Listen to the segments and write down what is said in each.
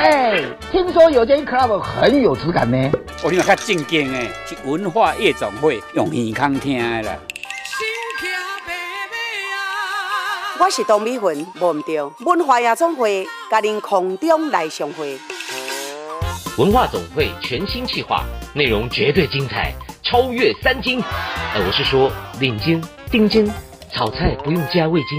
嘿，听说有间 club 很有质感呢。我听较正经诶，是文化夜总会用耳康听的啦。我是董美云，忘唔掉文化夜总会，甲您空中来相会。文化总会全新企划，内容绝对精彩，超越三金。呃，我是说领金、丁金，炒菜不用加味精。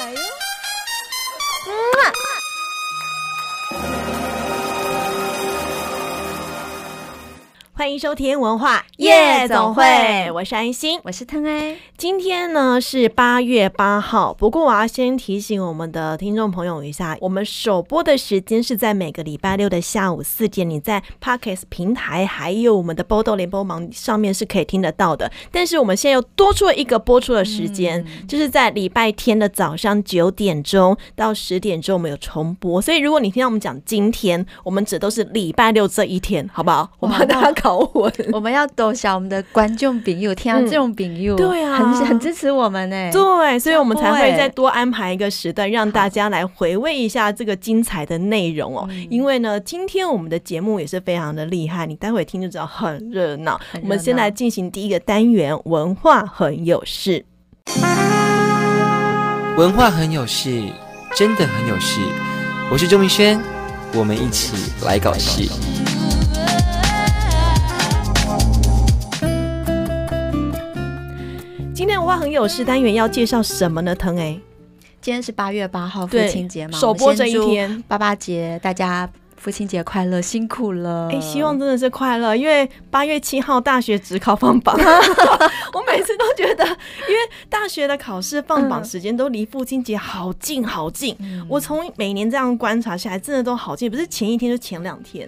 欢迎收听文化夜总会，我是安心，我是腾爱。今天呢是八月八号，不过我要先提醒我们的听众朋友一下，我们首播的时间是在每个礼拜六的下午四点，你在 Podcast 平台还有我们的波豆联播网上面是可以听得到的。但是我们现在又多出了一个播出的时间，嗯、就是在礼拜天的早上九点钟到十点钟，我们有重播。所以如果你听到我们讲今天，我们指都是礼拜六这一天，好不好？我怕大家搞。我们要多谢我们的观众朋友，听到这种朋友，对啊，很很支持我们呢。对，所以我们才会再多安排一个时段，让大家来回味一下这个精彩的内容哦。因为呢，今天我们的节目也是非常的厉害，你待会听就知道很热闹。我们先来进行第一个单元，文化很有事。文化很有事，真的很有事。我是周明轩，我们一起来搞事。今天文化很有事单元要介绍什么呢？腾哎，今天是八月八号父亲节嘛，首播这一天，爸爸节，大家父亲节快乐，辛苦了。哎，希望真的是快乐，因为八月七号大学只考放榜，我每次都觉得，因为大学的考试放榜时间都离父亲节好近好近，嗯、我从每年这样观察下来，真的都好近，不是前一天就前两天。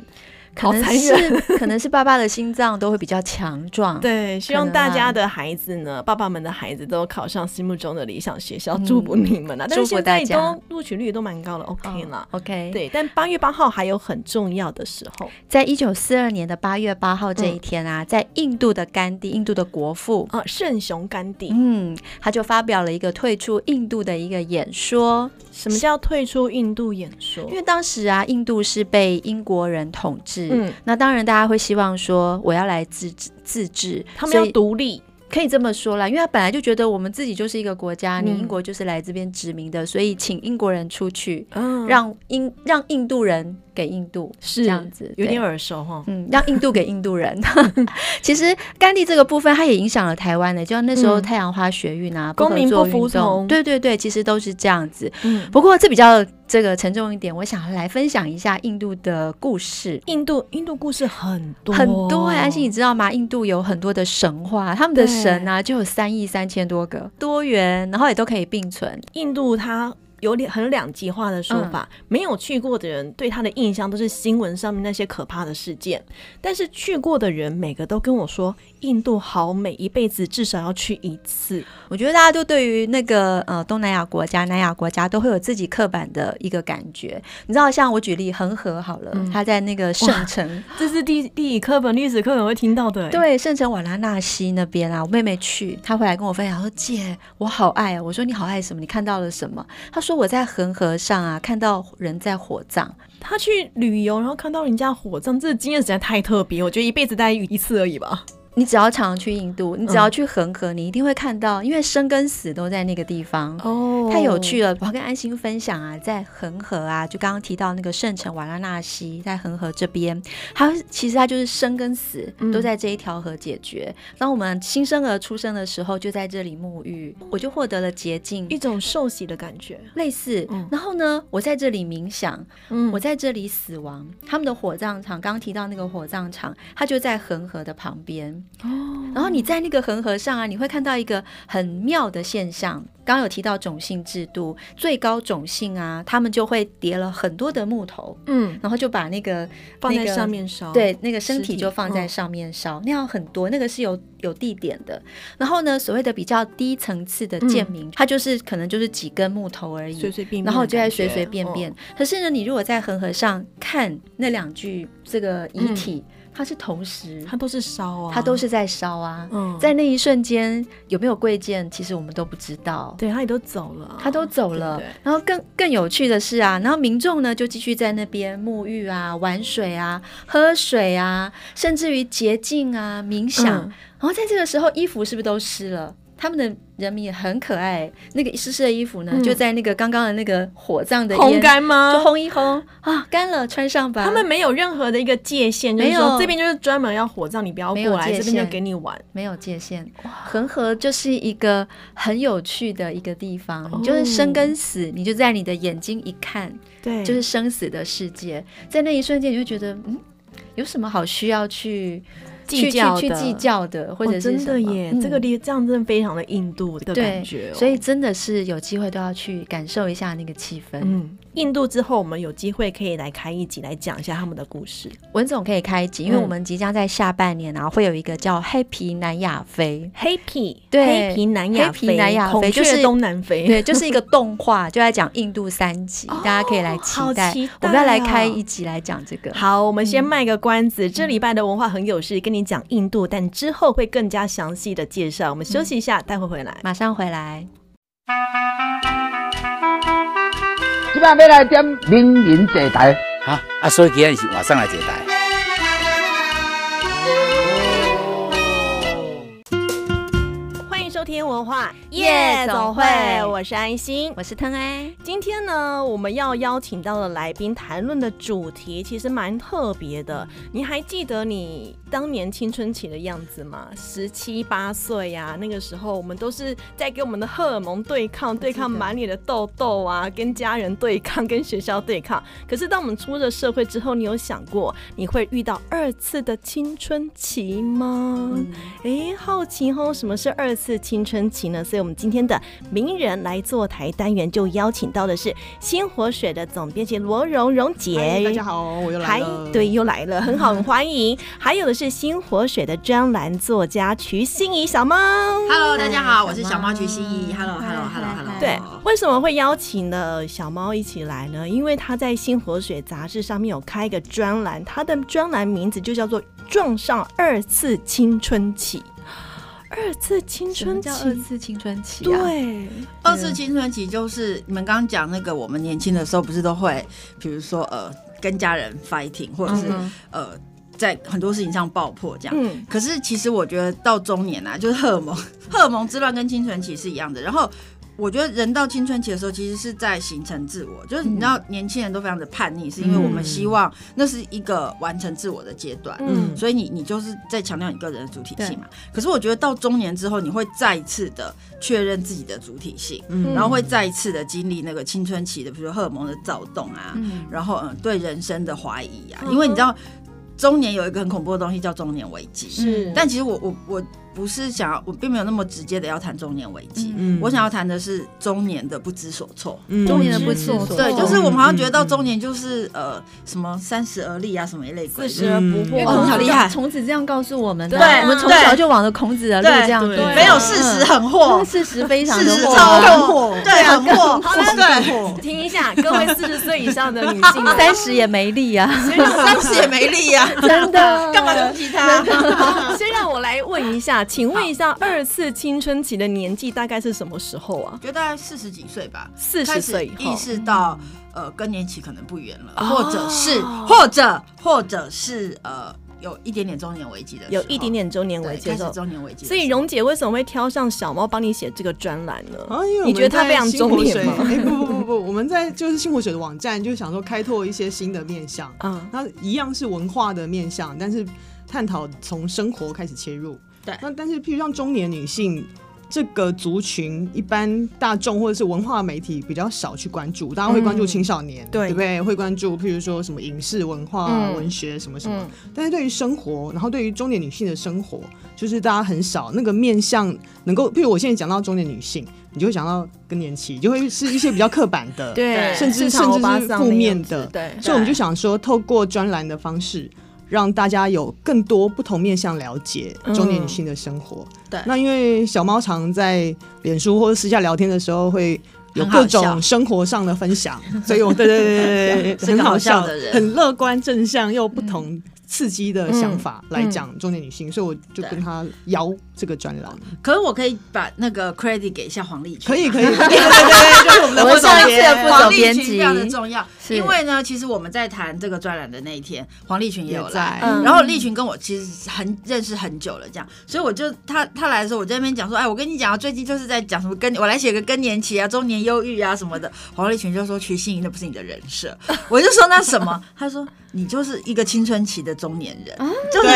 可能是可能是爸爸的心脏都会比较强壮。对，希望大家的孩子呢，爸爸们的孩子都考上心目中的理想学校，祝福你们啊！但是现在都录取率都蛮高的，OK 了，OK。对，但八月八号还有很重要的时候，在一九四二年的八月八号这一天啊，在印度的甘地，印度的国父啊，圣雄甘地，嗯，他就发表了一个退出印度的一个演说。什么叫退出印度演说？因为当时啊，印度是被英国人统治。嗯，那当然，大家会希望说，我要来自治，自治，他们要独立，可以这么说啦。因为他本来就觉得我们自己就是一个国家，嗯、你英国就是来这边殖民的，所以请英国人出去，嗯、让英让印度人。给印度是这样子，有点耳熟哈。嗯，让印度给印度人。其实甘地这个部分，它也影响了台湾的，就像那时候太阳花学运啊，公民不服从，对对对，其实都是这样子。嗯，不过这比较这个沉重一点，我想来分享一下印度的故事。印度印度故事很多很多，安心你知道吗？印度有很多的神话，他们的神啊就有三亿三千多个，多元，然后也都可以并存。印度它。有点很两极化的说法，嗯、没有去过的人对他的印象都是新闻上面那些可怕的事件，但是去过的人每个都跟我说，印度好美，一辈子至少要去一次。我觉得大家就对于那个呃东南亚国家、南亚国家都会有自己刻板的一个感觉。你知道，像我举例恒河好了，嗯、他在那个圣城，这是地地理课本、历史课本会听到的。对，圣城瓦拉纳西那边啊，我妹妹去，她回来跟我分享说：“姐，我好爱啊！”我说：“你好爱什么？你看到了什么？”她说。我在恒河上啊，看到人在火葬。他去旅游，然后看到人家火葬，这经验实在太特别。我觉得一辈子大概一次而已吧。你只要常常去印度，你只要去恒河，你一定会看到，因为生跟死都在那个地方哦，太有趣了。我要跟安心分享啊，在恒河啊，就刚刚提到那个圣城瓦拉纳西，在恒河这边，它其实它就是生跟死都在这一条河解决。当我们新生儿出生的时候，就在这里沐浴，我就获得了洁净，一种受洗的感觉，类似。然后呢，我在这里冥想，我在这里死亡。他们的火葬场，刚刚提到那个火葬场，它就在恒河的旁边。哦，然后你在那个恒河上啊，你会看到一个很妙的现象。刚刚有提到种姓制度，最高种姓啊，他们就会叠了很多的木头，嗯，然后就把那个放在上面烧，对，那个身体就放在上面烧，那样很多，那个是有有地点的。然后呢，所谓的比较低层次的贱民，他就是可能就是几根木头而已，随随便便，然后就在随随便便。可是呢，你如果在恒河上看那两具这个遗体。它是同时，它都是烧啊，它都是在烧啊。嗯，在那一瞬间有没有贵贱，其实我们都不知道。对，他也都走了，他都走了。对对对，然后更更有趣的是啊，然后民众呢就继续在那边沐浴啊、玩水啊、喝水啊，甚至于洁净啊、冥想。嗯，然后在这个时候，衣服是不是都湿了？他们的人民也很可爱，那个湿湿的衣服呢，嗯、就在那个刚刚的那个火葬的烘干吗？就烘一烘啊，干了，穿上吧。他们没有任何的一个界限，没有，就是说这边就是专门要火葬，你不要过来，这边就给你玩，没有界限。恒河就是一个很有趣的一个地方，哦、就是生跟死，你就在你的眼睛一看，对，就是生死的世界，在那一瞬间你就觉得，嗯，有什么好需要去？计较去计较的，或者是、哦、真的耶，嗯、这个地这样真的非常的印度的感觉、哦，所以真的是有机会都要去感受一下那个气氛。嗯，印度之后我们有机会可以来开一集来讲一下他们的故事。文总可以开一集，因为我们即将在下半年啊会有一个叫黑皮南亚非，黑皮对黑皮南亚飞，黑皮南亚飞就是东南飞，对，就是一个动画，就在讲印度三集，大家可以来期待。我们要来开一集来讲这个。好，我们先卖个关子，嗯、这礼拜的文化很有事，跟你讲印度。但之后会更加详细的介绍。我们休息一下，待会回来，马上回来。今晚要来点名人坐台，哈啊，所以今天是晚上来坐台。天文化夜总会，我是安心，我是腾安。今天呢，我们要邀请到的来宾谈论的主题其实蛮特别的。你还记得你当年青春期的样子嘛？十七八岁呀，那个时候我们都是在跟我们的荷尔蒙对抗，对抗满脸的痘痘啊，跟家人对抗，跟学校对抗。可是当我们出了社会之后，你有想过你会遇到二次的青春期吗？哎、好奇哦，什么是二次青？春期呢，所以我们今天的名人来坐台单元就邀请到的是新活水的总编辑罗蓉蓉姐。大家好，我又来了。对，又来了，很好，很欢迎。还有的是新活水的专栏作家瞿心怡小猫。Hello，大家好，我是小猫瞿心怡。Hello，Hello，Hello，Hello。对，为什么会邀请了小猫一起来呢？因为他在新活水杂志上面有开一个专栏，他的专栏名字就叫做《撞上二次青春期》。二次青春期，二次青春期，对，二次青春期就是你们刚刚讲那个，我们年轻的时候不是都会，比如说呃，跟家人 fighting，或者是、嗯、呃，在很多事情上爆破这样。嗯，可是其实我觉得到中年啊，就是荷尔蒙，荷尔蒙之乱跟青春期是一样的，然后。我觉得人到青春期的时候，其实是在形成自我。就是你知道，年轻人都非常的叛逆，是因为我们希望那是一个完成自我的阶段。嗯，所以你你就是在强调你个人的主体性嘛。可是我觉得到中年之后，你会再一次的确认自己的主体性，然后会再一次的经历那个青春期的，比如说荷尔蒙的躁动啊，然后嗯，对人生的怀疑啊。因为你知道，中年有一个很恐怖的东西叫中年危机。是，但其实我我我。不是想要，我并没有那么直接的要谈中年危机。嗯，我想要谈的是中年的不知所措。嗯，中年的不知所措。对，就是我们好像觉得到中年就是呃什么三十而立啊，什么一类。四十而不惑，从小厉害。孔子这样告诉我们的，对，我们从小就往着孔子的路这样。对，没有事实很惑，事实非常的惑，很惑，对，很惑。好了，对，停一下，各位四十岁以上的女性，三十也没力啊，三十也没力啊，真的，干嘛攻击他？先让我来问一下，请问一下。二次青春期的年纪大概是什么时候啊？觉得大概四十几岁吧，四十岁意识到呃更年期可能不远了，或者是或者或者是呃有一点点中年危机的，有一点点中年危机的中年危机。所以蓉姐为什么会挑上小猫帮你写这个专栏呢？你觉得它非常中年吗？不不不不，我们在就是新火水的网站就想说开拓一些新的面向啊，那一样是文化的面向，但是探讨从生活开始切入。对，那但是，譬如像中年女性，这个族群一般大众或者是文化媒体比较少去关注，大家会关注青少年，嗯、对不对？会关注譬如说什么影视文化、嗯、文学什么什么。嗯、但是对于生活，然后对于中年女性的生活，就是大家很少那个面向能够，譬如我现在讲到中年女性，你就会想到更年期，就会是一些比较刻板的，对，甚至甚至是负面的，对。所以我们就想说，透过专栏的方式。让大家有更多不同面向了解中年女性的生活。嗯、对，那因为小猫常在脸书或者私下聊天的时候，会有各种生活上的分享，所以我对对对对，很好笑的人，很乐观正向又不同。嗯。刺激的想法来讲中年女性，所以我就跟他邀这个专栏。可是我可以把那个 credit 给一下黄立群，可以可以，对对对，就是我们的副总编，黄丽群非常的重要。因为呢，其实我们在谈这个专栏的那一天，黄立群也有来，嗯、然后丽群跟我其实很认识很久了，这样，所以我就他他来的时候，我在那边讲说，哎，我跟你讲啊，最近就是在讲什么更，我来写个更年期啊，中年忧郁啊什么的。黄立群就说，瞿欣怡那不是你的人设，我就说那什么，他说。你就是一个青春期的中年人，就是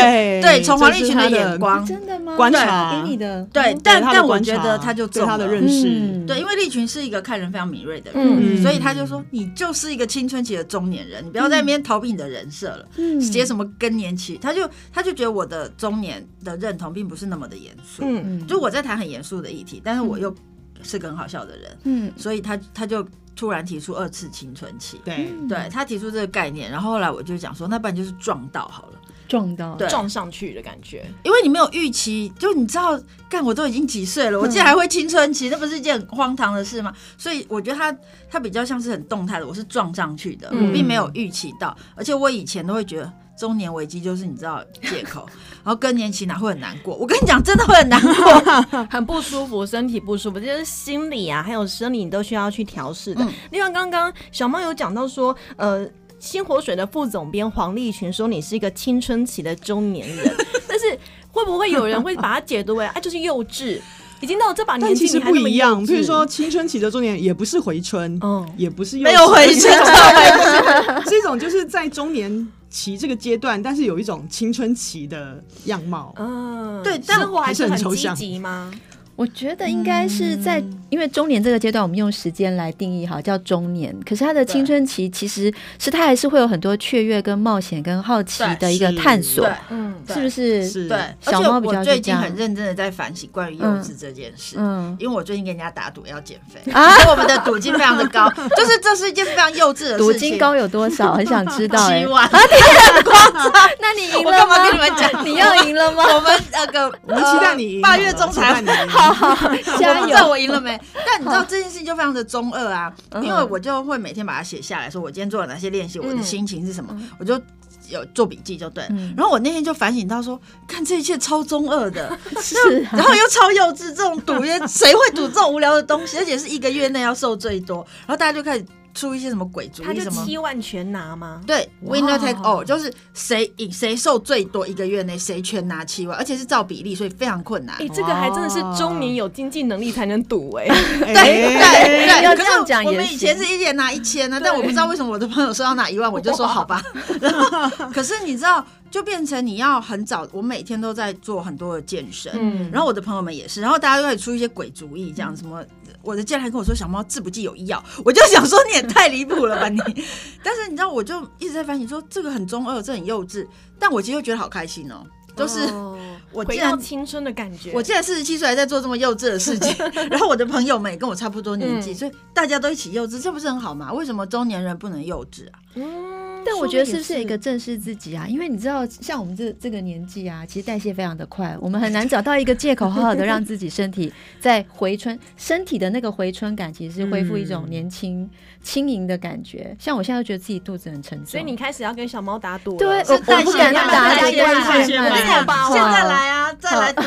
对，从黄立群的眼光，真的吗？观察给你的对，但但我觉得他就对他的认识，对，因为利群是一个看人非常敏锐的人，所以他就说你就是一个青春期的中年人，你不要在那边逃避你的人设了，写什么更年期，他就他就觉得我的中年的认同并不是那么的严肃，嗯，就我在谈很严肃的议题，但是我又是个很好笑的人，嗯，所以他他就。突然提出二次青春期，对，对他提出这个概念，然后后来我就讲说，那不然就是撞到好了，撞到，对撞上去的感觉，因为你没有预期，就你知道，干我都已经几岁了，我竟然还会青春期，那不是一件很荒唐的事吗？所以我觉得他他比较像是很动态的，我是撞上去的，我并没有预期到，而且我以前都会觉得。中年危机就是你知道借口，然后更年期哪会很难过？我跟你讲，真的会很难过，很不舒服，身体不舒服，就是心理啊，还有生理，你都需要去调试的。嗯、另外，刚刚小猫有讲到说，呃，新火水的副总编黄立群说你是一个青春期的中年人，但是会不会有人会把它解读为啊，就是幼稚？已经到这把年纪，其实不一样。比如说，青春期的中年也不是回春，嗯，也不是没有回春，是一种就是在中年期这个阶段，但是有一种青春期的样貌。嗯，对，但生活还是很积极吗？我觉得应该是在，因为中年这个阶段，我们用时间来定义哈，叫中年。可是他的青春期其实是他还是会有很多雀跃、跟冒险、跟好奇的一个探索。嗯，是不是？是。对。小猫比较最近很认真的在反省关于幼稚这件事。嗯。因为我最近跟人家打赌要减肥，啊，我们的赌金非常的高，就是这是一件非常幼稚的事情。赌金高有多少？很想知道。七万。啊，夸张！那你赢了吗？我干嘛跟你们讲？你要赢了吗？我们那个，我们期待你赢。八月中才好。好，加油！我不知道我赢了没？但你知道这件事情就非常的中二啊，因为我就会每天把它写下来，说我今天做了哪些练习，我的心情是什么，我就有做笔记就对。然后我那天就反省到说，看这一切超中二的，是，然后又超幼稚，这种赌约谁会赌这种无聊的东西？而且是一个月内要受最多，然后大家就开始。出一些什么鬼主意？他就七万全拿吗？对，Winner take all，就是谁赢谁受最多，一个月内谁全拿七万，而且是照比例，所以非常困难。哎，这个还真的是中年有经济能力才能赌哎。对对对，要这样讲也。我们以前是一人拿一千呢，但我不知道为什么我的朋友说要拿一万，我就说好吧。可是你知道，就变成你要很早，我每天都在做很多的健身，嗯，然后我的朋友们也是，然后大家都会出一些鬼主意，这样什么。我的家人还跟我说：“小猫治不济有医药。”我就想说：“你也太离谱了吧你！” 但是你知道，我就一直在反省说，这个很中二，这很幼稚。但我其实又觉得好开心哦，就是我竟然青春的感觉。我竟然四十七岁还在做这么幼稚的事情，然后我的朋友们也跟我差不多年纪，所以大家都一起幼稚，这不是很好吗？为什么中年人不能幼稚啊？但我觉得是不是一个正视自己啊？因为你知道，像我们这这个年纪啊，其实代谢非常的快，我们很难找到一个借口，好好的让自己身体 在回春，身体的那个回春感，其实是恢复一种年轻轻盈的感觉。像我现在都觉得自己肚子很沉重，所以你开始要跟小猫打赌了。对，我不敢打，现在来啊，再来赌，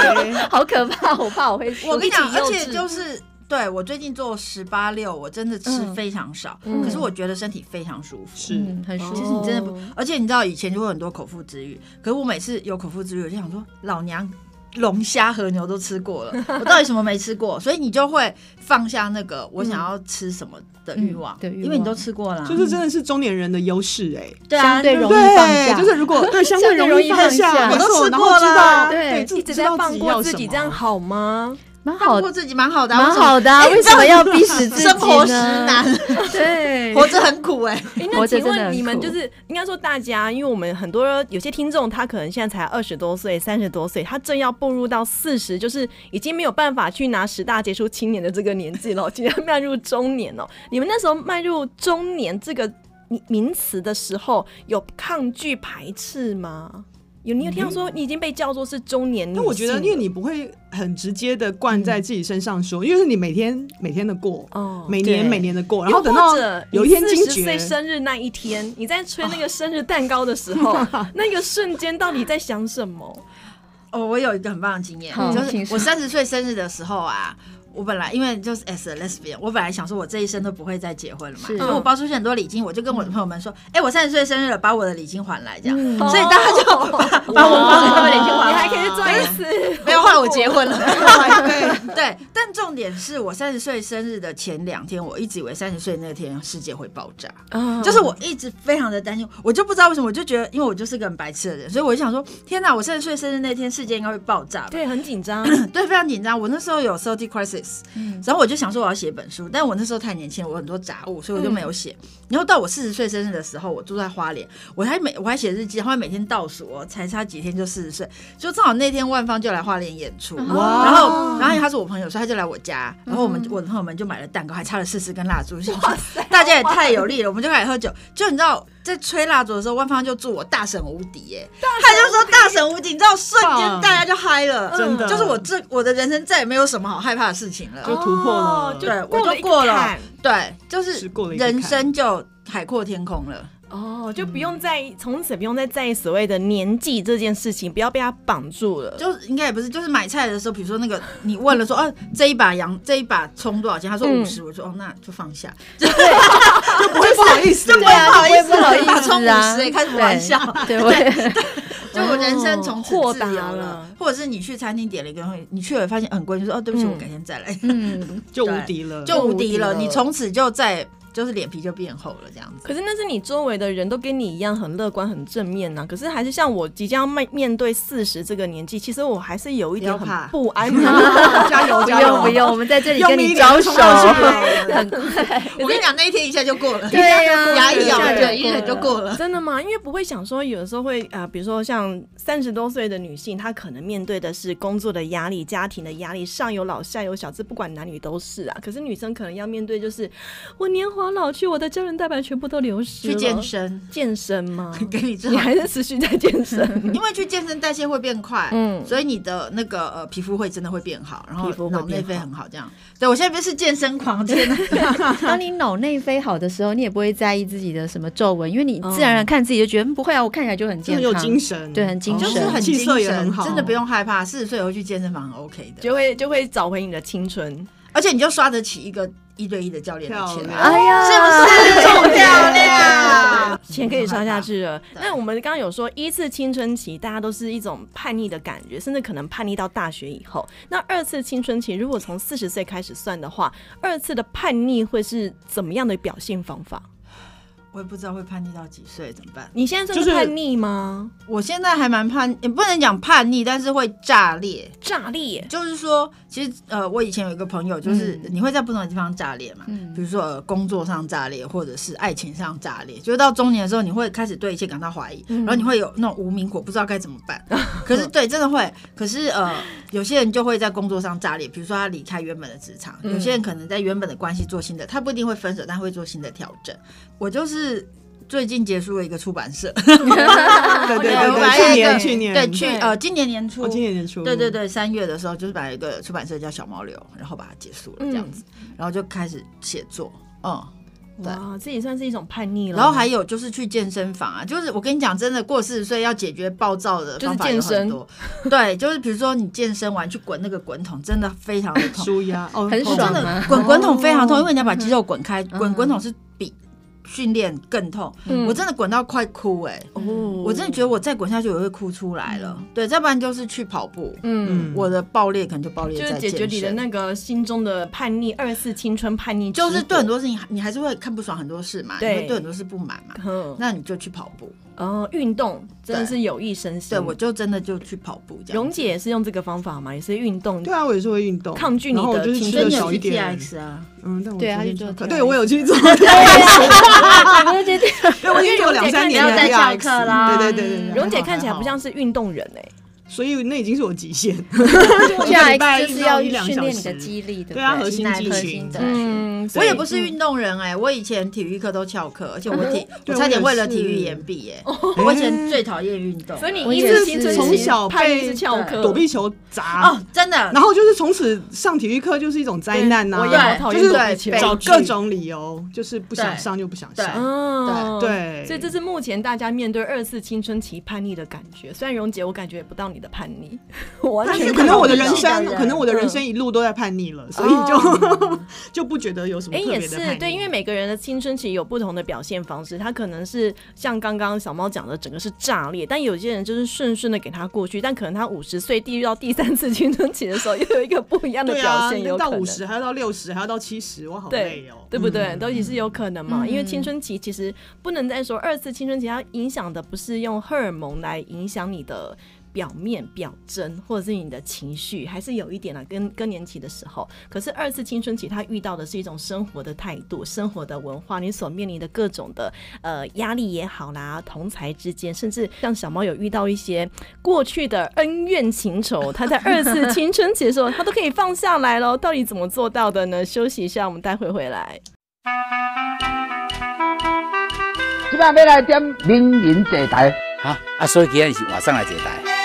好可怕，我怕我会。我跟你讲，而且就是。对，我最近做十八六，我真的吃非常少，嗯、可是我觉得身体非常舒服，是很舒服。其实你真的不，而且你知道以前就会很多口腹之欲，可是我每次有口腹之欲，我就想说，老娘龙虾和牛都吃过了，我到底什么没吃过？所以你就会放下那个我想要吃什么的欲望，对，因为你都吃过了，就是真的是中年人的优势 哎，对啊，对，容易放下，就是如果对相对容易放下，我都吃过了，对，一直在放过自己，这样好吗？蛮好过自己蛮好的，蛮好的。为什么要逼死自己呢？生活实难，对，活着很苦哎。那请问你们就是应该说大家，因为我们很多有些听众，他可能现在才二十多岁、三十多岁，他正要步入到四十，就是已经没有办法去拿十大杰出青年的这个年纪了，即将迈入中年哦。你们那时候迈入中年这个名词的时候，有抗拒排斥吗？有，你有听到说你已经被叫做是中年女性？那我觉得，因为你不会很直接的灌在自己身上说，嗯、因为是你每天每天的过，哦，每年每年的过，然后等到有一天惊觉，四十岁生日那一天，你在吹那个生日蛋糕的时候，哦、那个瞬间到底在想什么？哦，我有一个很棒的经验，嗯、就是我三十岁生日的时候啊。我本来因为就是 as a lesbian，我本来想说我这一生都不会再结婚了嘛，所以我包出去很多礼金，我就跟我的朋友们说，哎，我三十岁生日了，把我的礼金还来，这样，所以大家就把我包出去的礼金还来，你还可以再一次，没有，后来我结婚了，对对，但重点是我三十岁生日的前两天，我一直以为三十岁那天世界会爆炸，就是我一直非常的担心，我就不知道为什么，我就觉得，因为我就是个很白痴的人，所以我就想说，天哪，我三十岁生日那天世界应该会爆炸，对，很紧张，对，非常紧张，我那时候有 thirty crisis。嗯，然后我就想说我要写本书，但我那时候太年轻，我很多杂物，所以我就没有写。嗯、然后到我四十岁生日的时候，我住在花莲，我还每我还写日记，然后每天倒数，才差几天就四十岁，就正好那天万芳就来花莲演出，哇然后然后他是我朋友，所以他就来我家，然后我们、嗯、我的朋友们就买了蛋糕，还插了四十根蜡烛，哇塞，大家也太有力了，我们就开始喝酒，就你知道。在吹蜡烛的时候，万芳就祝我大神无敌耶，他就说大神无敌，你知道瞬间大家就嗨了，真的，就是我这我的人生再也没有什么好害怕的事情了，就突破了，对，我就过了，对，就是人生就海阔天空了。哦，就不用在意从此不用再在意所谓的年纪这件事情，不要被他绑住了。就应该也不是，就是买菜的时候，比如说那个你问了说，哦，这一把羊这一把葱多少钱？他说五十，我说哦，那就放下，就不会不好意思，就不好意思，不好意思，把葱五十开什么玩笑？对对，就我人生从此自由了。或者是你去餐厅点了一个东西，你去了发现很贵，就说哦，对不起，我改天再来。嗯，就无敌了，就无敌了，你从此就在。就是脸皮就变厚了这样子。可是那是你周围的人都跟你一样很乐观、很正面呐、啊。可是还是像我即将面面对四十这个年纪，其实我还是有一点很不安。加油 加油！不用，我们在这里跟你招手。很快，我跟你讲，那一天一下就过了。对呀，牙一咬就一忍就过了。真的吗？因为不会想说，有的时候会啊、呃，比如说像三十多岁的女性，她可能面对的是工作的压力、家庭的压力，上有老下有小，这不管男女都是啊。可是女生可能要面对就是我年华。老去，我的胶原蛋白全部都流失了。去健身，健身吗？给你你还是持续在健身，因为去健身代谢会变快，嗯，所以你的那个呃皮肤会真的会变好，然后脑内啡很好，这样。对，我现在不是健身狂，天哪！当你脑内啡好的时候，你也不会在意自己的什么皱纹，因为你自然而然看自己就觉得不会啊，我看起来就很健康，有精神，对，很精神，就是很精神，真的不用害怕。四十岁以后去健身房 OK 的，就会就会找回你的青春，而且你就刷得起一个。一对一的教练的钱，哎呀，是不是这么漂亮？钱可以刷下去了。那我们刚刚有说，一次青春期大家都是一种叛逆的感觉，甚至可能叛逆到大学以后。那二次青春期，如果从四十岁开始算的话，二次的叛逆会是怎么样的表现方法？我也不知道会叛逆到几岁怎么办？你现在就是叛逆吗？我现在还蛮叛，也不能讲叛逆，但是会炸裂。炸裂就是说，其实呃，我以前有一个朋友，就是你会在不同的地方炸裂嘛，嗯，比如说呃，工作上炸裂，或者是爱情上炸裂。就是到中年的时候，你会开始对一切感到怀疑，嗯、然后你会有那种无名火，不知道该怎么办。可是 对，真的会。可是呃，有些人就会在工作上炸裂，比如说他离开原本的职场；有些人可能在原本的关系做新的，他不一定会分手，但会做新的调整。我就是。是最近结束了一个出版社，对 对对，去年去年。对去呃今年年初，今年年初，对对对，三月的时候就是把一个出版社叫小毛流，然后把它结束了这样子，然后就开始写作，嗯，哇，这也算是一种叛逆了。然后还有就是去健身房啊，就是我跟你讲，真的过四十岁要解决暴躁的方法有很多，对，就是比如说你健身完去滚那个滚筒，真的非常的痛，舒压哦，很爽，真的滚滚筒非常痛，因为你要把肌肉滚开，滚滚筒是比。训练更痛，我真的滚到快哭哎！哦我真的觉得我再滚下去我会哭出来了。对，再不然就是去跑步。嗯，我的爆裂可能就爆裂在。就是解决你的那个心中的叛逆，二次青春叛逆，就是对很多事情你还是会看不爽很多事嘛，对，对很多事不满嘛，那你就去跑步。哦，运动真的是有益身心。对，我就真的就去跑步这样。蓉姐也是用这个方法嘛？也是运动？对啊，我也是会运动，抗拒你的青春少。一点啊，嗯，但我对啊，去做。对，我有去做。对，我觉得，因为我已经做两三年在教 课啦。对对对对，蓉姐看起来不像是运动人哎。所以那已经是我极限，下一个就是要训练你的肌力的，对啊，核心肌群。嗯，我也不是运动人哎，我以前体育课都翘课，而且我体我差点为了体育延毕耶。我以前最讨厌运动，所以你一直从小被翘课，躲避球砸。哦，真的。然后就是从此上体育课就是一种灾难呐，我也好讨厌找各种理由，就是不想上就不想上。对。对，所以这是目前大家面对二次青春期叛逆的感觉。虽然蓉姐我感觉也不到你的叛逆，但是可能我的人生，可能我的人生一路都在叛逆了，所以就 就不觉得有什么特别的。哎，也是对，因为每个人的青春期有不同的表现方式，他可能是像刚刚小猫讲的，整个是炸裂，但有些人就是顺顺的给他过去，但可能他五十 岁遇到第三次青春期的时候，又有一个不一样的表现，有到五十，还要到六十，还要到七十，我好累哦，对不对？都也是有可能嘛，因为青春期其实不能再说二次青春期，它影响的不是用荷尔蒙来影响你的。表面表征，或者是你的情绪，还是有一点啊更更年期的时候。可是二次青春期，他遇到的是一种生活的态度、生活的文化，你所面临的各种的呃压力也好啦，同才之间，甚至像小猫有遇到一些过去的恩怨情仇，他在二次 青春期的时候，他都可以放下来喽。到底怎么做到的呢？休息一下，我们待会回来。今晚要来点名人坐台，好啊，所以今天是晚上来坐台。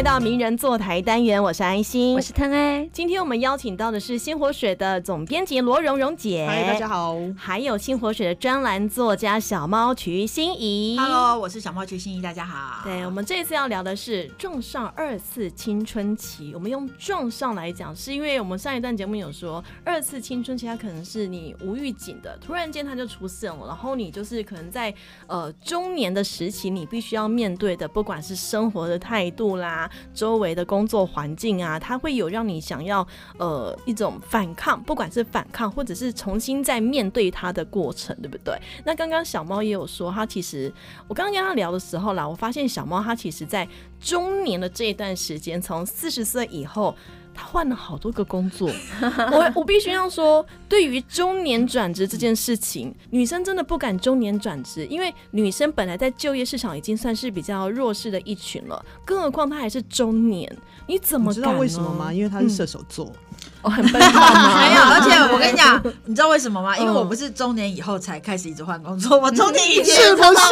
回到名人坐台单元，我是安心，我是汤爱。今天我们邀请到的是新活水的总编辑罗蓉蓉姐，嗨，大家好。还有新活水的专栏作家小猫瞿欣怡，Hello，我是小猫瞿欣怡，大家好。对，我们这次要聊的是撞上二次青春期。我们用撞上来讲，是因为我们上一段节目有说，二次青春期它可能是你无预警的，突然间它就出现了，然后你就是可能在呃中年的时期，你必须要面对的，不管是生活的态度啦。周围的工作环境啊，它会有让你想要呃一种反抗，不管是反抗或者是重新再面对它的过程，对不对？那刚刚小猫也有说，它其实我刚刚跟他聊的时候啦，我发现小猫它其实在中年的这一段时间，从四十岁以后。他换了好多个工作，我我必须要说，对于中年转职这件事情，女生真的不敢中年转职，因为女生本来在就业市场已经算是比较弱势的一群了，更何况她还是中年，你怎么知道为什么吗？因为她是射手座。嗯我、哦、很笨吗？没有，而且我跟你讲，你知道为什么吗？因为我不是中年以后才开始一直换工作，我中年以前是不是？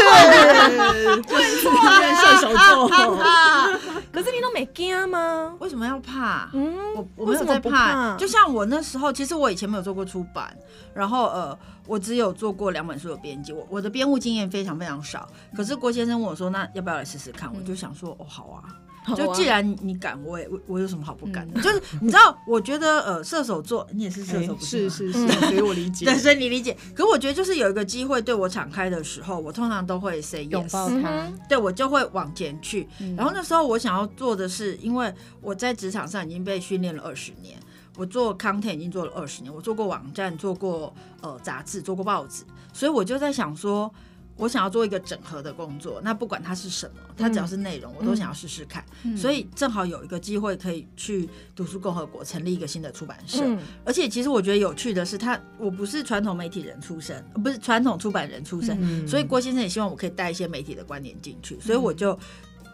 对错，射手座。可是你都没惊吗？为什么要怕？嗯，我我没有在怕。怕就像我那时候，其实我以前没有做过出版，然后呃，我只有做过两本书的编辑，我我的编务经验非常非常少。可是郭先生问我说：“那要不要来试试看？”我就想说：“哦，好啊。”就既然你敢，我也我我有什么好不敢的？就是你知道，我觉得呃，射手座你也是射手，是是是，所以我理解。对，所以你理解。可我觉得就是有一个机会对我敞开的时候，我通常都会 say yes，拥抱他。对，我就会往前去。然后那时候我想要做的是，因为我在职场上已经被训练了二十年，我做 content 已经做了二十年，我做过网站，做过呃杂志，做过报纸，所以我就在想说。我想要做一个整合的工作，那不管它是什么，它只要是内容，嗯、我都想要试试看。嗯、所以正好有一个机会可以去读书共和国成立一个新的出版社，嗯、而且其实我觉得有趣的是，他我不是传统媒体人出身，不是传统出版人出身，嗯、所以郭先生也希望我可以带一些媒体的观点进去，所以我就。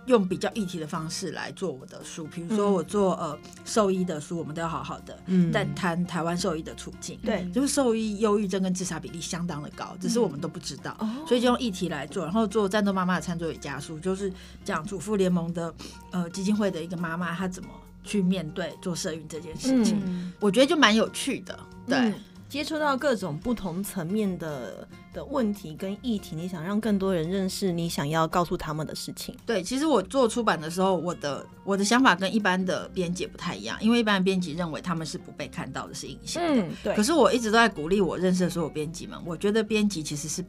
用比较议题的方式来做我的书，比如说我做呃兽医的书，我们都要好好的，在谈台湾兽医的处境。对，就是兽医忧郁症跟自杀比例相当的高，只是我们都不知道，所以就用议题来做。然后做战斗妈妈的餐桌与家书，就是讲主妇联盟的呃基金会的一个妈妈，她怎么去面对做社运这件事情。我觉得就蛮有趣的，对。接触到各种不同层面的的问题跟议题，你想让更多人认识你想要告诉他们的事情。对，其实我做出版的时候，我的我的想法跟一般的编辑不太一样，因为一般的编辑认为他们是不被看到的，是隐形的。嗯，对。可是我一直都在鼓励我认识的所有编辑们，我觉得编辑其实是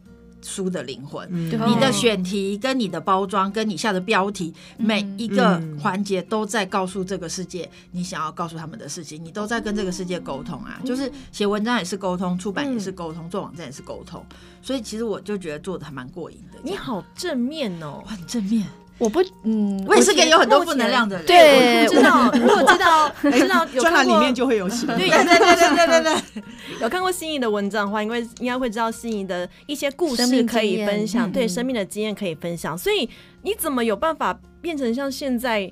书的灵魂，嗯、你的选题跟你的包装跟你下的标题，嗯、每一个环节都在告诉这个世界你想要告诉他们的事情，你都在跟这个世界沟通啊。嗯、就是写文章也是沟通，出版也是沟通，嗯、做网站也是沟通。所以其实我就觉得做的还蛮过瘾的。你好正面哦，很正面。我不，嗯，我也是个有很多负能量的人。对，知道，如果知道，知 道，专栏里面就会有写。对对对对对对，有看过心仪的文章的话，因为应该会知道心仪的一些故事可以分享，对生命的经验可以分享。所以你怎么有办法变成像现在，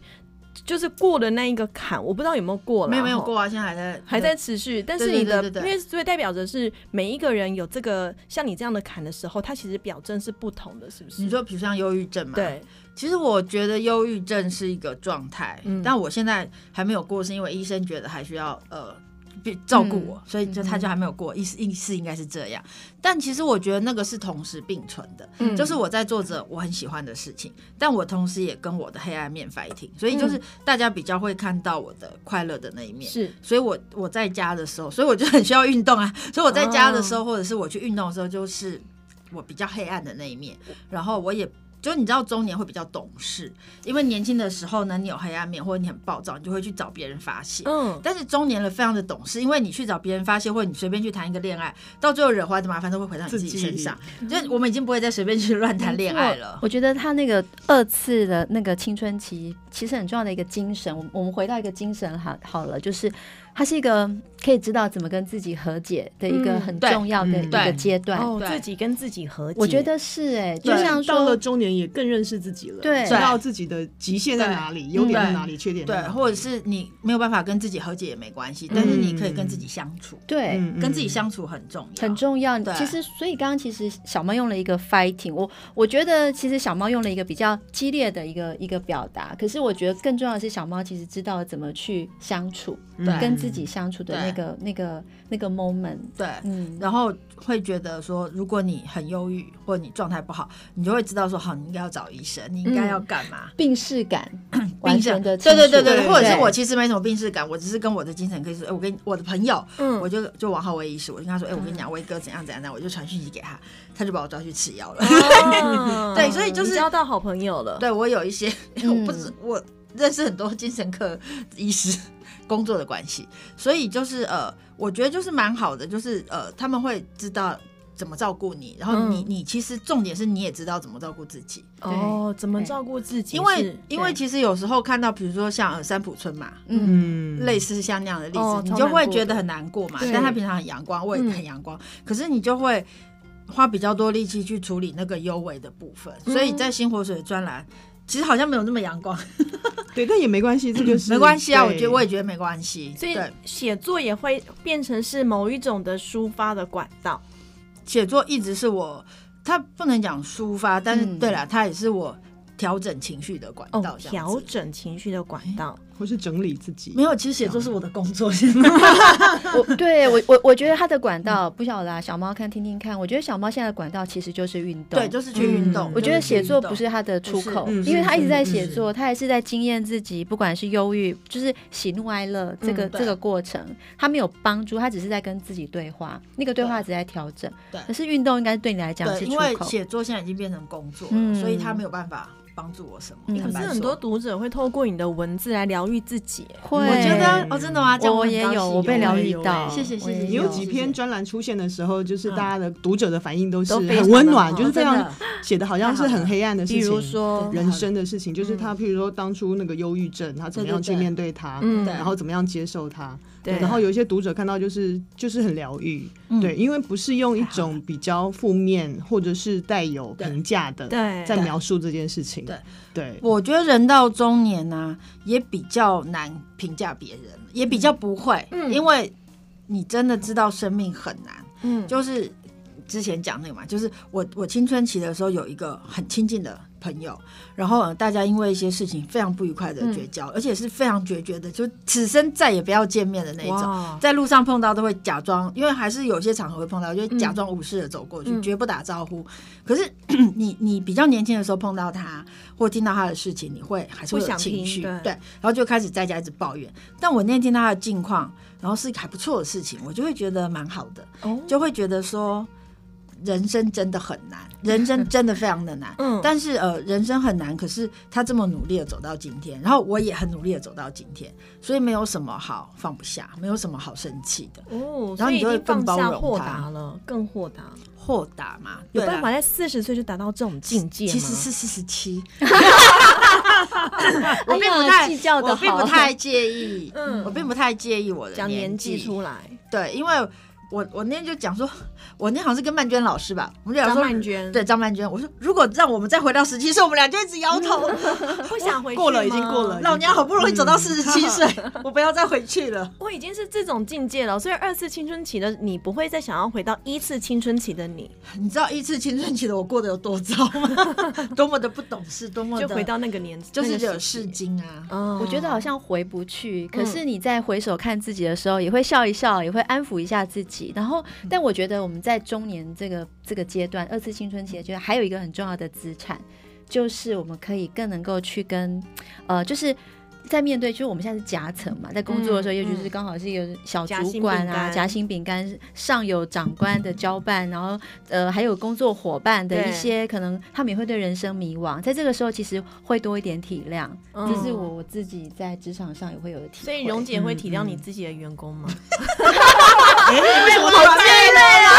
就是过的那一个坎？我不知道有没有过了，没有没有过啊，现在还在还在持续。但是你的，因为所以代表着是每一个人有这个像你这样的坎的时候，他其实表征是不同的，是不是？你说，比如像忧郁症嘛？对。其实我觉得忧郁症是一个状态，嗯、但我现在还没有过，是因为医生觉得还需要呃照顾我，嗯、所以就他就还没有过。意思意思应该是这样，但其实我觉得那个是同时并存的，嗯、就是我在做着我很喜欢的事情，但我同时也跟我的黑暗面 fighting，所以就是大家比较会看到我的快乐的那一面。是，所以我我在家的时候，所以我就很需要运动啊。所以我在家的时候，哦、或者是我去运动的时候，就是我比较黑暗的那一面，然后我也。就你知道中年会比较懂事，因为年轻的时候呢，你有黑暗面或者你很暴躁，你就会去找别人发泄。嗯，但是中年了非常的懂事，因为你去找别人发泄，或者你随便去谈一个恋爱，到最后惹回来的麻烦都会回到你自己身上。己就我们已经不会再随便去乱谈恋爱了。我觉得他那个二次的那个青春期，其实很重要的一个精神。我我们回到一个精神好好了，就是。他是一个可以知道怎么跟自己和解的一个很重要的一个阶段。哦，自己跟自己和解，我觉得是哎，就像到了中年也更认识自己了，对，知道自己的极限在哪里，优点在哪里，缺点在哪里。对，或者是你没有办法跟自己和解也没关系，但是你可以跟自己相处。对，跟自己相处很重要，很重要。其实，所以刚刚其实小猫用了一个 fighting，我我觉得其实小猫用了一个比较激烈的一个一个表达，可是我觉得更重要的是小猫其实知道怎么去相处，跟自己相处的那个、那个、那个 moment，对，嗯，然后会觉得说，如果你很忧郁或者你状态不好，你就会知道说，好，你应该要找医生，你应该要干嘛？病识 感，病识的，对对对对，或者是我其实没什么病识感，我只是跟我的精神科医师，哎，我跟我的朋友，嗯，我就就王浩威医师，我就跟他说，哎，我跟你讲，威哥怎样怎样，那我就传讯息给他，他就把我抓去吃药了。对，所以就是交到好朋友了。对我有一些，我不是我认识很多精神科医师。工作的关系，所以就是呃，我觉得就是蛮好的，就是呃，他们会知道怎么照顾你，然后你、嗯、你其实重点是你也知道怎么照顾自己。哦，怎么照顾自己？因为因为其实有时候看到，比如说像三浦春马，嗯，类似像那样的例子，哦、你就会觉得很难过嘛。但他平常很阳光，我也很阳光，嗯、可是你就会花比较多力气去处理那个幽微的部分，所以在新活水专栏。其实好像没有那么阳光，对，但也没关系，这就是没关系啊。我觉得我也觉得没关系，所以写作也会变成是某一种的抒发的管道。写作一直是我，它不能讲抒发，但是对了，它也是我调整情绪的管道。调整情绪的管道。或是整理自己，没有，其实写作是我的工作。现在 我对我我我觉得他的管道不晓得啊，小猫看听听看。我觉得小猫现在的管道其实就是运动，对，就是去运动。我觉得写作不是他的出口，因为他一直在写作，他还是在经验自己，不管是忧郁，就是喜怒哀乐这个这个过程，他没有帮助，他只是在跟自己对话，那个对话只在调整。对，可是运动应该对你来讲是出口，因为写作现在已经变成工作，所以他没有办法。帮助我什么？可是很多读者会透过你的文字来疗愈自己，会，我觉得哦，真的吗？我也有，我被疗愈到，谢谢谢谢。你有几篇专栏出现的时候，就是大家的读者的反应都是很温暖，就是非常写的好像是很黑暗的事情，比如说。人生的事情，就是他，譬如说当初那个忧郁症，他怎么样去面对他，然后怎么样接受他。对，然后有一些读者看到就是就是很疗愈，对，因为不是用一种比较负面或者是带有评价的在描述这件事情。对对，我觉得人到中年呢，也比较难评价别人，也比较不会，因为你真的知道生命很难。嗯，就是之前讲那个嘛，就是我我青春期的时候有一个很亲近的。朋友，然后大家因为一些事情非常不愉快的绝交，而且是非常决绝的，就此生再也不要见面的那种。在路上碰到都会假装，因为还是有些场合会碰到，就假装无视的走过去，绝不打招呼。可是 你你比较年轻的时候碰到他，或听到他的事情，你会还是会有情绪，对，然后就开始在家一直抱怨。但我那天听他的近况，然后是还不错的事情，我就会觉得蛮好的，就会觉得说。人生真的很难，人生真的非常的难。嗯，但是呃，人生很难，可是他这么努力的走到今天，然后我也很努力的走到今天，所以没有什么好放不下，没有什么好生气的。哦，然后你就会更包容他，豁达了，更豁达，豁达嘛。有办法在四十岁就达到这种境界吗？其实是四十七。我并不太计较的，我并不太介意。嗯，我并不太介意我的年纪出来。对，因为。我我那天就讲说，我那好像是跟曼娟老师吧，我们就讲说，张曼娟对张曼娟，我说如果让我们再回到十七岁，我们俩就一直摇头，不想回去。过了已经过了，老娘好不容易走到四十七岁，我不要再回去了。我已经是这种境界了，所以二次青春期的你不会再想要回到一次青春期的你。你知道一次青春期的我过得有多糟吗？多么的不懂事，多么就回到那个年纪，就是惹事精啊。我觉得好像回不去，可是你在回首看自己的时候，也会笑一笑，也会安抚一下自己，然后但。我觉得我们在中年这个这个阶段，二次青春期，觉得还有一个很重要的资产，就是我们可以更能够去跟，呃，就是在面对，就是我们现在是夹层嘛，在工作的时候，尤其是刚好是一个小主管啊，夹心饼干上有长官的交办，然后呃，还有工作伙伴的一些可能，他们也会对人生迷惘，在这个时候其实会多一点体谅，这是我我自己在职场上也会有的体会。所以蓉姐会体谅你自己的员工吗？哎，我好尖锐啊！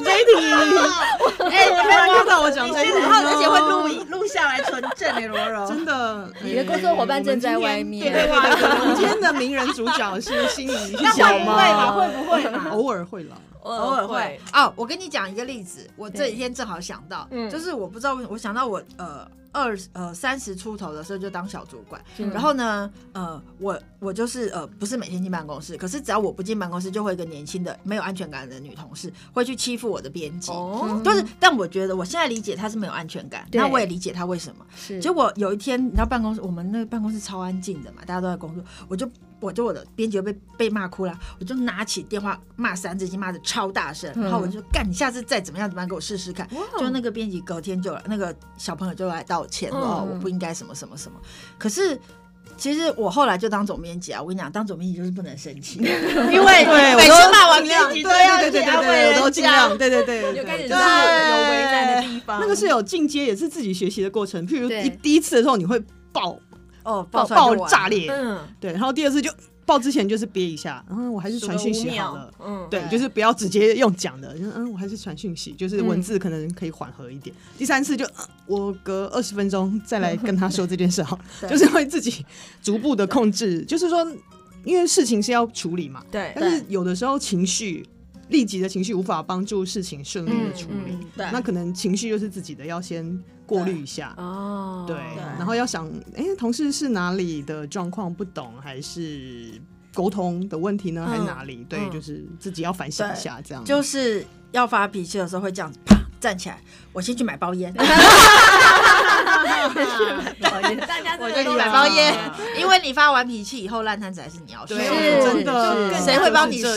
你突然看到我讲这一题，哎，你突然看到我讲这一题，而且会录录下来存证的，罗柔，真的，你的工作伙伴正在外面。对对对，我们今天的名人主角是心仪小猫，会不会嘛？偶尔会啦，偶尔会。哦，我跟你讲一个例子，我这几天正好想到，就是我不知道为什么，我想到我呃。二呃三十出头的时候就当小主管，嗯、然后呢，呃，我我就是呃不是每天进办公室，可是只要我不进办公室，就会有一个年轻的没有安全感的女同事会去欺负我的编辑，哦，就是。但我觉得我现在理解她是没有安全感，那我也理解她为什么。是，结果有一天，你知道办公室我们那个办公室超安静的嘛，大家都在工作，我就。我就我的编辑被被骂哭了，我就拿起电话骂三字经，骂的超大声，然后我就干，你下次再怎么样怎么样给我试试看。就那个编辑隔天就那个小朋友就来道歉了，我不应该什么什么什么。可是其实我后来就当总编辑啊，我跟你讲，当总编辑就是不能生气，因为每次骂完编辑都要对对对对，我都尽量对对对，就开始是有危难的地方，那个是有进阶，也是自己学习的过程。譬如一第一次的时候，你会爆。哦，爆爆炸裂，嗯，对，然后第二次就爆之前就是憋一下，然后我还是传讯息好了，嗯，对，就是不要直接用讲的，嗯，我还是传讯息，就是文字可能可以缓和一点。第三次就我隔二十分钟再来跟他说这件事好，就是会自己逐步的控制，就是说，因为事情是要处理嘛，对，但是有的时候情绪立即的情绪无法帮助事情顺利的处理，对，那可能情绪就是自己的，要先。过滤一下哦，对，然后要想，哎，同事是哪里的状况不懂，还是沟通的问题呢？还是哪里？对，就是自己要反省一下，这样。就是要发脾气的时候会这样站起来，我先去买包烟。大家我给你买包烟，因为你发完脾气以后烂摊子还是你要收，真的，谁会帮你收？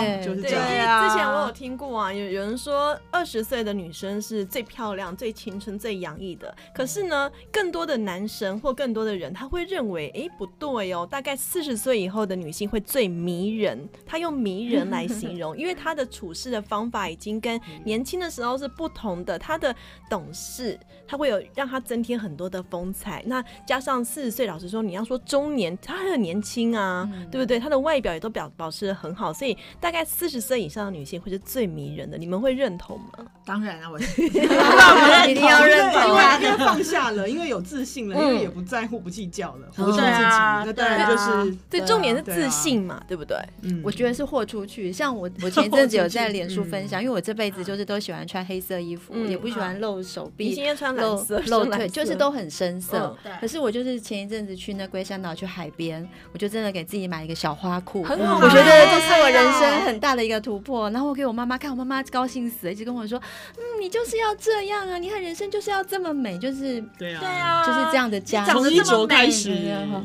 对，就是这样。之前我有听过啊，有有人说二十岁的女生是最漂亮、最青春、最洋溢的，可是呢，更多的男生或更多的人他会认为，哎，不对哦，大概四十岁以后的女性会最迷人。他用迷人来形容，因为她的处事的方法已经跟年轻的时候是不同的，她的懂事，她会有让她增添很多的风采。那加上四十岁，老实说，你要说中年，他很年轻啊，嗯、对不对？他的外表也都表保持的很好，所以大概四十岁以上的女性会是最迷人的。你们会认同吗？当然啊，我一定要认同啊，因为放下了，因为有自信了，因为也不在乎、不计较了，活出自己。那当然就是对重点是自信嘛，对不对？嗯，我觉得是豁出去。像我，我前一阵子有在脸书分享，因为我这辈子就是都喜欢穿黑色衣服，也不喜欢露手臂。你今天穿蓝色，露腿，就是都很深色。可是我就是前一阵子去那龟山岛去海边，我就真的给自己买一个小花裤，很好，我觉得这是我人生很大的一个突破。然后我给我妈妈看，我妈妈高兴死了，一直跟我说：“嗯，你就是要这样啊，你看人生就是要这么美，就是对啊，对啊，就是这样的家。从衣着开始，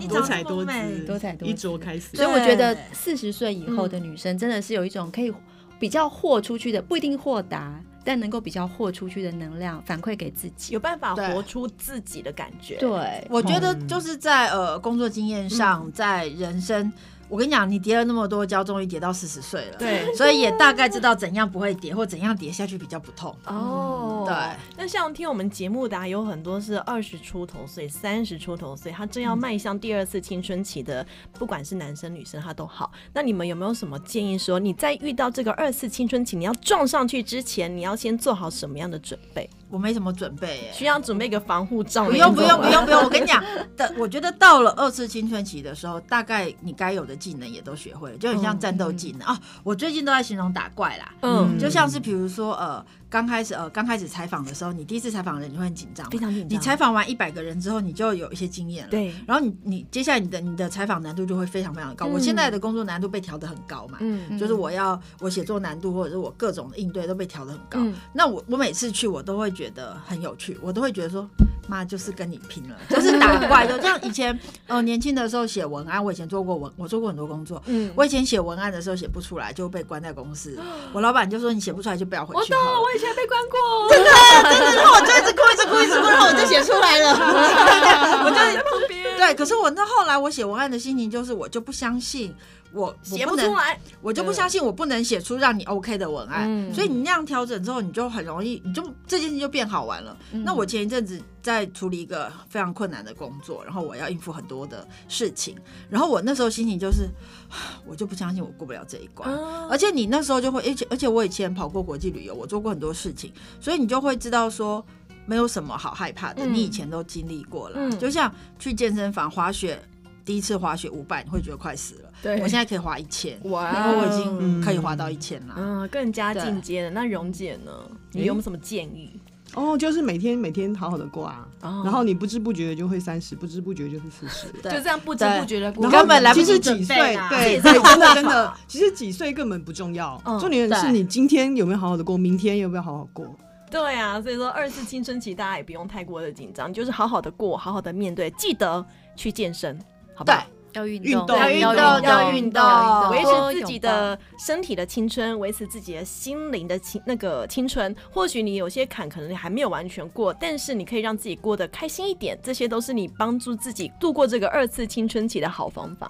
多彩多姿，多彩多姿，衣着开始。所以我觉得四十岁以后的女生真的是有一种可以比较豁出去的，不一定豁达。”但能够比较豁出去的能量反馈给自己，有办法活出自己的感觉。对，我觉得就是在呃工作经验上，嗯、在人生我跟你讲，你跌了那么多跤，终于跌到四十岁了，对，所以也大概知道怎样不会跌，或怎样跌下去比较不痛。哦，对。那像听我们节目的、啊、有很多是二十出头岁、三十出头岁，他正要迈向第二次青春期的，不管是男生女生，他都好。那你们有没有什么建议说，说你在遇到这个二次青春期，你要撞上去之前，你要先做好什么样的准备？我没什么准备耶，需要准备一个防护罩。不用不用不用不用，我跟你讲，的我觉得到了二次青春期的时候，大概你该有的技能也都学会了，就很像战斗技能啊。我最近都在形容打怪啦，嗯，就像是比如说呃。刚开始呃，刚开始采访的时候，你第一次采访人，你会很紧张，非常紧张。你采访完一百个人之后，你就有一些经验了。对。然后你你接下来你的你的采访难度就会非常非常高。嗯、我现在的工作难度被调得很高嘛，嗯，就是我要我写作难度或者是我各种的应对都被调得很高。嗯、那我我每次去我都会觉得很有趣，我都会觉得说，妈就是跟你拼了，就是打怪。就 像以前呃年轻的时候写文案，我以前做过文，我做过很多工作。嗯。我以前写文案的时候写不出来就被关在公司，我老板就说你写不出来就不要回去。我懂，我以前被关过。真的，真的，然后我就一直哭，一直哭，一直哭，然后我就写出来了。我就在旁边。对，可是我那后来我写文案的心情就是，我就不相信我写不出来，我就不相信我不能写出让你 OK 的文案。所以你那样调整之后，你就很容易，你就这件事就变好玩了。那我前一阵子在处理一个非常困难的工作，然后我要应付很多的事情，然后我那时候心情就是，我就不相信我过不了这一关。而且你那时候就会，而且而且我以前跑过国际旅游，我做过很多事情，所以你就会知道说，没有什么好害怕的，你以前都经历过了。就像去健身房滑雪。第一次滑雪五百，你会觉得快死了。对，我现在可以滑一千，哇，因为我已经可以滑到一千了。嗯，更加进阶了。那蓉姐呢？你有没有什么建议？哦，就是每天每天好好的过啊，然后你不知不觉就会三十，不知不觉就是四十，就这样不知不觉的过。根本来不及几岁，对，真的真的，其实几岁根本不重要，重点是你今天有没有好好的过，明天有没有好好过。对啊，所以说二次青春期大家也不用太过的紧张，就是好好的过，好好的面对，记得去健身。好吧，要运动，要运动，要运动，维持自己的身体的青春，维持自己的心灵的青那个青春。或许你有些坎可能你还没有完全过，但是你可以让自己过得开心一点，这些都是你帮助自己度过这个二次青春期的好方法。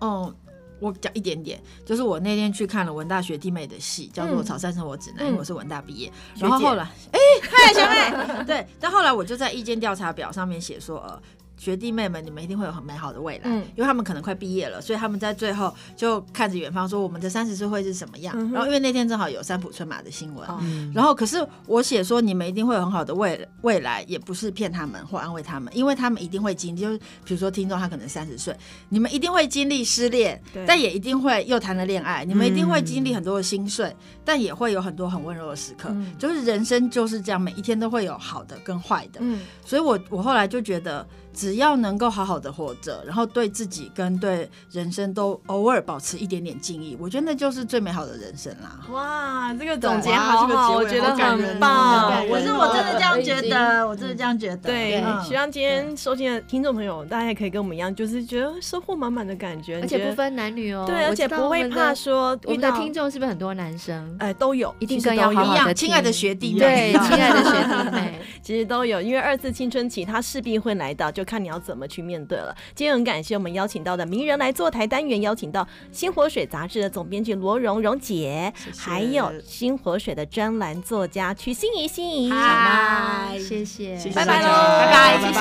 哦，我讲一点点，就是我那天去看了文大学弟妹的戏，叫做《潮汕生活指南》，因为我是文大毕业。然后后来，哎，嗨，小妹，对，但后来我就在意见调查表上面写说，呃。学弟妹们，你们一定会有很美好的未来，嗯、因为他们可能快毕业了，所以他们在最后就看着远方说：“我们的三十岁会是什么样？”嗯、然后因为那天正好有三浦春马的新闻，嗯、然后可是我写说你们一定会有很好的未未来，也不是骗他们或安慰他们，因为他们一定会经历，就是比如说听众他可能三十岁，你们一定会经历失恋，但也一定会又谈了恋爱，你们一定会经历很多的心碎，嗯、但也会有很多很温柔的时刻，嗯、就是人生就是这样，每一天都会有好的跟坏的，嗯、所以我我后来就觉得。只要能够好好的活着，然后对自己跟对人生都偶尔保持一点点敬意，我觉得那就是最美好的人生啦。哇，这个总结好好，我觉得很棒。我是我真的这样觉得，我真的这样觉得。对，希望今天收听的听众朋友，大家也可以跟我们一样，就是觉得收获满满的感觉，而且不分男女哦。对，而且不会怕说我们的听众是不是很多男生？哎，都有，一定更要好好的。亲爱的学弟妹，对，亲爱的学弟妹，其实都有，因为二次青春期它势必会来到，就看你要怎么去面对了。今天很感谢我们邀请到的名人来坐台单元，邀请到《新火水》杂志的总编辑罗蓉蓉姐，谢谢还有《新火水》的专栏作家曲心怡心怡，嗨，谢谢，拜拜喽，拜拜，谢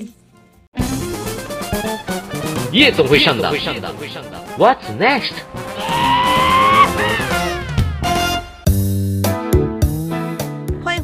谢。夜总会上的，What's next？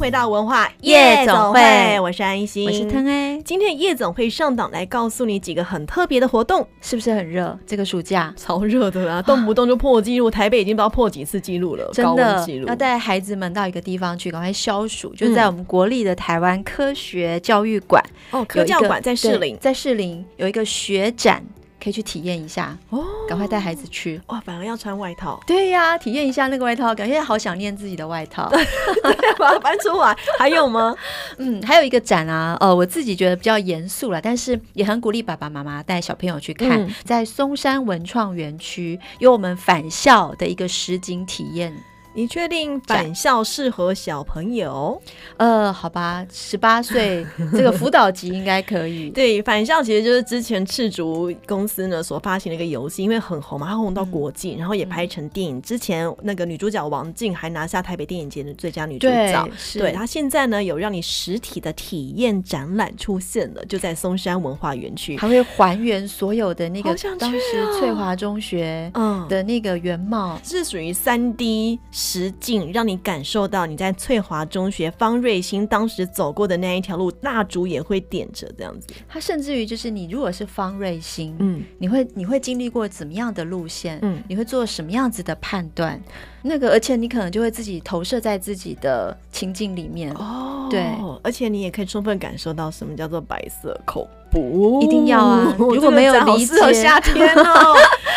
回到文化夜总会，我是安一心，我是腾 A。今天夜总会上档来告诉你几个很特别的活动，是不是很热？这个暑假超热的啦，动不动就破纪录。台北已经不知道破几次纪录了，真的。纪录。要带孩子们到一个地方去，赶快消暑，就在我们国立的台湾科学教育馆哦，科教馆在士林，在士林有一个学展。可以去体验一下哦，赶快带孩子去哇！反而要穿外套，对呀，体验一下那个外套，感觉好想念自己的外套，把它搬出来。还有吗？嗯，还有一个展啊，呃，我自己觉得比较严肃了，但是也很鼓励爸爸妈妈带小朋友去看，在松山文创园区有我们返校的一个实景体验。你确定返校适合小朋友？呃，好吧，十八岁 这个辅导级应该可以。对，返校其实就是之前赤竹公司呢所发行的一个游戏，因为很红嘛，它红到国际，嗯、然后也拍成电影。之前那个女主角王静还拿下台北电影节的最佳女主角。对，对，它现在呢有让你实体的体验展览出现了，就在松山文化园区，还会还原所有的那个当时翠华中学嗯的那个原貌，嗯、是属于三 D。实境让你感受到你在翠华中学方瑞欣当时走过的那一条路，蜡烛也会点着这样子。他甚至于就是你如果是方瑞欣，嗯，你会你会经历过怎么样的路线，嗯，你会做什么样子的判断？那个，而且你可能就会自己投射在自己的情境里面哦。对，而且你也可以充分感受到什么叫做白色恐怖，一定要啊！如果没有理解，夏天哦。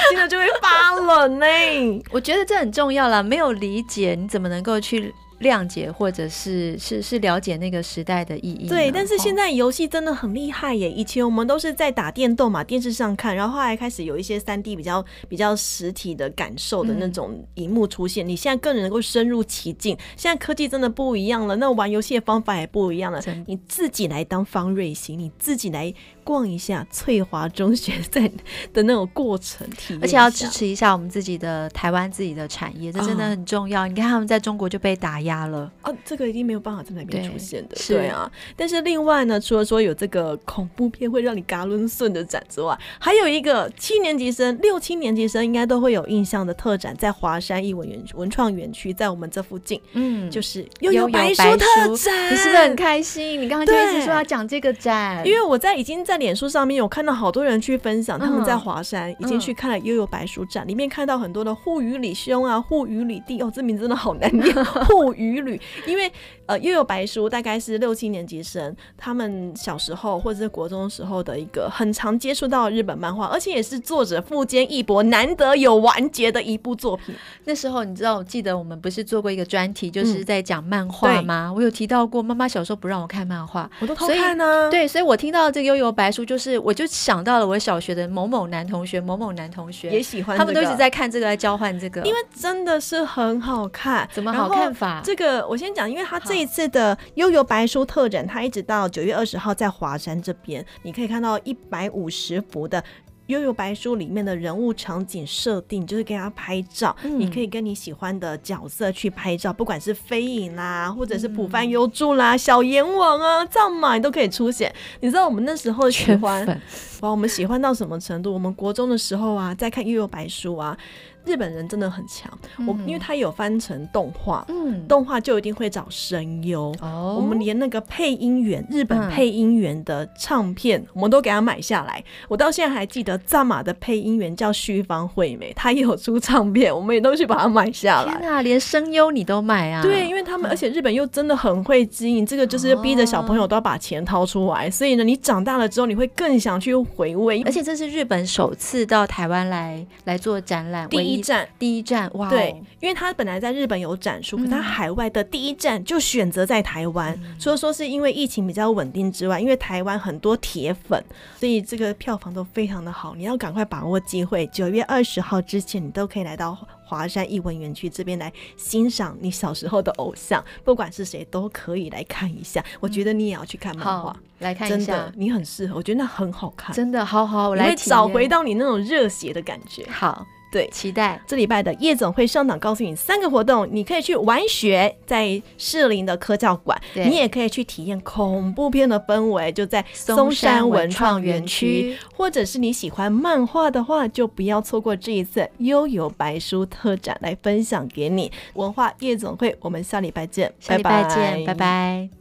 现在就会发冷呢，我觉得这很重要啦。没有理解，你怎么能够去谅解，或者是是是了解那个时代的意义？对，但是现在游戏真的很厉害耶！以前我们都是在打电动嘛，电视上看，然后后来开始有一些三 D 比较比较实体的感受的那种荧幕出现，嗯、你现在更能够深入其境。现在科技真的不一样了，那玩游戏的方法也不一样了。你自己来当方瑞行，你自己来。逛一下翠华中学 在的那种过程体验，而且要支持一下我们自己的台湾自己的产业，这真的很重要。哦、你看他们在中国就被打压了，哦，这个一定没有办法在那边出现的，对，对啊。但是另外呢，除了说有这个恐怖片会让你嘎抡顺的展之外，还有一个七年级生、六七年级生应该都会有印象的特展，在华山艺文园文创园区，在我们这附近，嗯，就是又有白书特展，你是不是很开心？你刚刚就一直说要讲这个展，因为我在已经在。在脸书上面有看到好多人去分享，他们在华山已经去看了悠悠白书展，里面看到很多的护语里兄啊、护语里弟哦，这名字真的好难念，护语吕，因为呃悠悠白书大概是六七年级生他们小时候或者是国中时候的一个很常接触到日本漫画，而且也是作者富坚义博难得有完结的一部作品。那时候你知道，我记得我们不是做过一个专题，就是在讲漫画吗？嗯、我有提到过，妈妈小时候不让我看漫画，我都偷看呢、啊。对，所以我听到这个悠悠白。书就是，我就想到了我小学的某某男同学，某某男同学也喜欢、这个，他们都一直在看这个来交换这个，因为真的是很好看。怎么好看法？这个我先讲，因为他这一次的悠游白书特展，它一直到九月二十号在华山这边，你可以看到一百五十幅的。悠游白书里面的人物场景设定，就是给他拍照，嗯、你可以跟你喜欢的角色去拍照，不管是飞影啦，或者是浦饭优助啦、嗯、小阎王啊、藏马，你都可以出现。你知道我们那时候喜欢，粉哇，我们喜欢到什么程度？我们国中的时候啊，在看悠悠白书啊。日本人真的很强，我、嗯、因为他有翻成动画，嗯，动画就一定会找声优。哦，我们连那个配音员，日本配音员的唱片，嗯、我们都给他买下来。我到现在还记得战马的配音员叫旭方惠美，他也有出唱片，我们也都去把它买下来。天啊，连声优你都买啊？对，因为他们，而且日本又真的很会经营，这个就是逼着小朋友都要把钱掏出来。哦、所以呢，你长大了之后，你会更想去回味。而且这是日本首次到台湾来来做展览，第一站，第一站哇！对，因为他本来在日本有展出，可他海外的第一站就选择在台湾。嗯、除了说是因为疫情比较稳定之外，因为台湾很多铁粉，所以这个票房都非常的好。你要赶快把握机会，九月二十号之前，你都可以来到华山艺文园区这边来欣赏你小时候的偶像，不管是谁都可以来看一下。我觉得你也要去看漫画，来看一下，真的你很适合，我觉得那很好看，真的好好，我来找回到你那种热血的感觉。好。对，期待这礼拜的夜总会上档，告诉你三个活动，你可以去玩雪，在士林的科教馆，你也可以去体验恐怖片的氛围，就在松山文创园区，或者是你喜欢漫画的话，就不要错过这一次悠游白书特展来分享给你文化夜总会，我们下礼拜见，下礼拜见，拜拜。拜拜。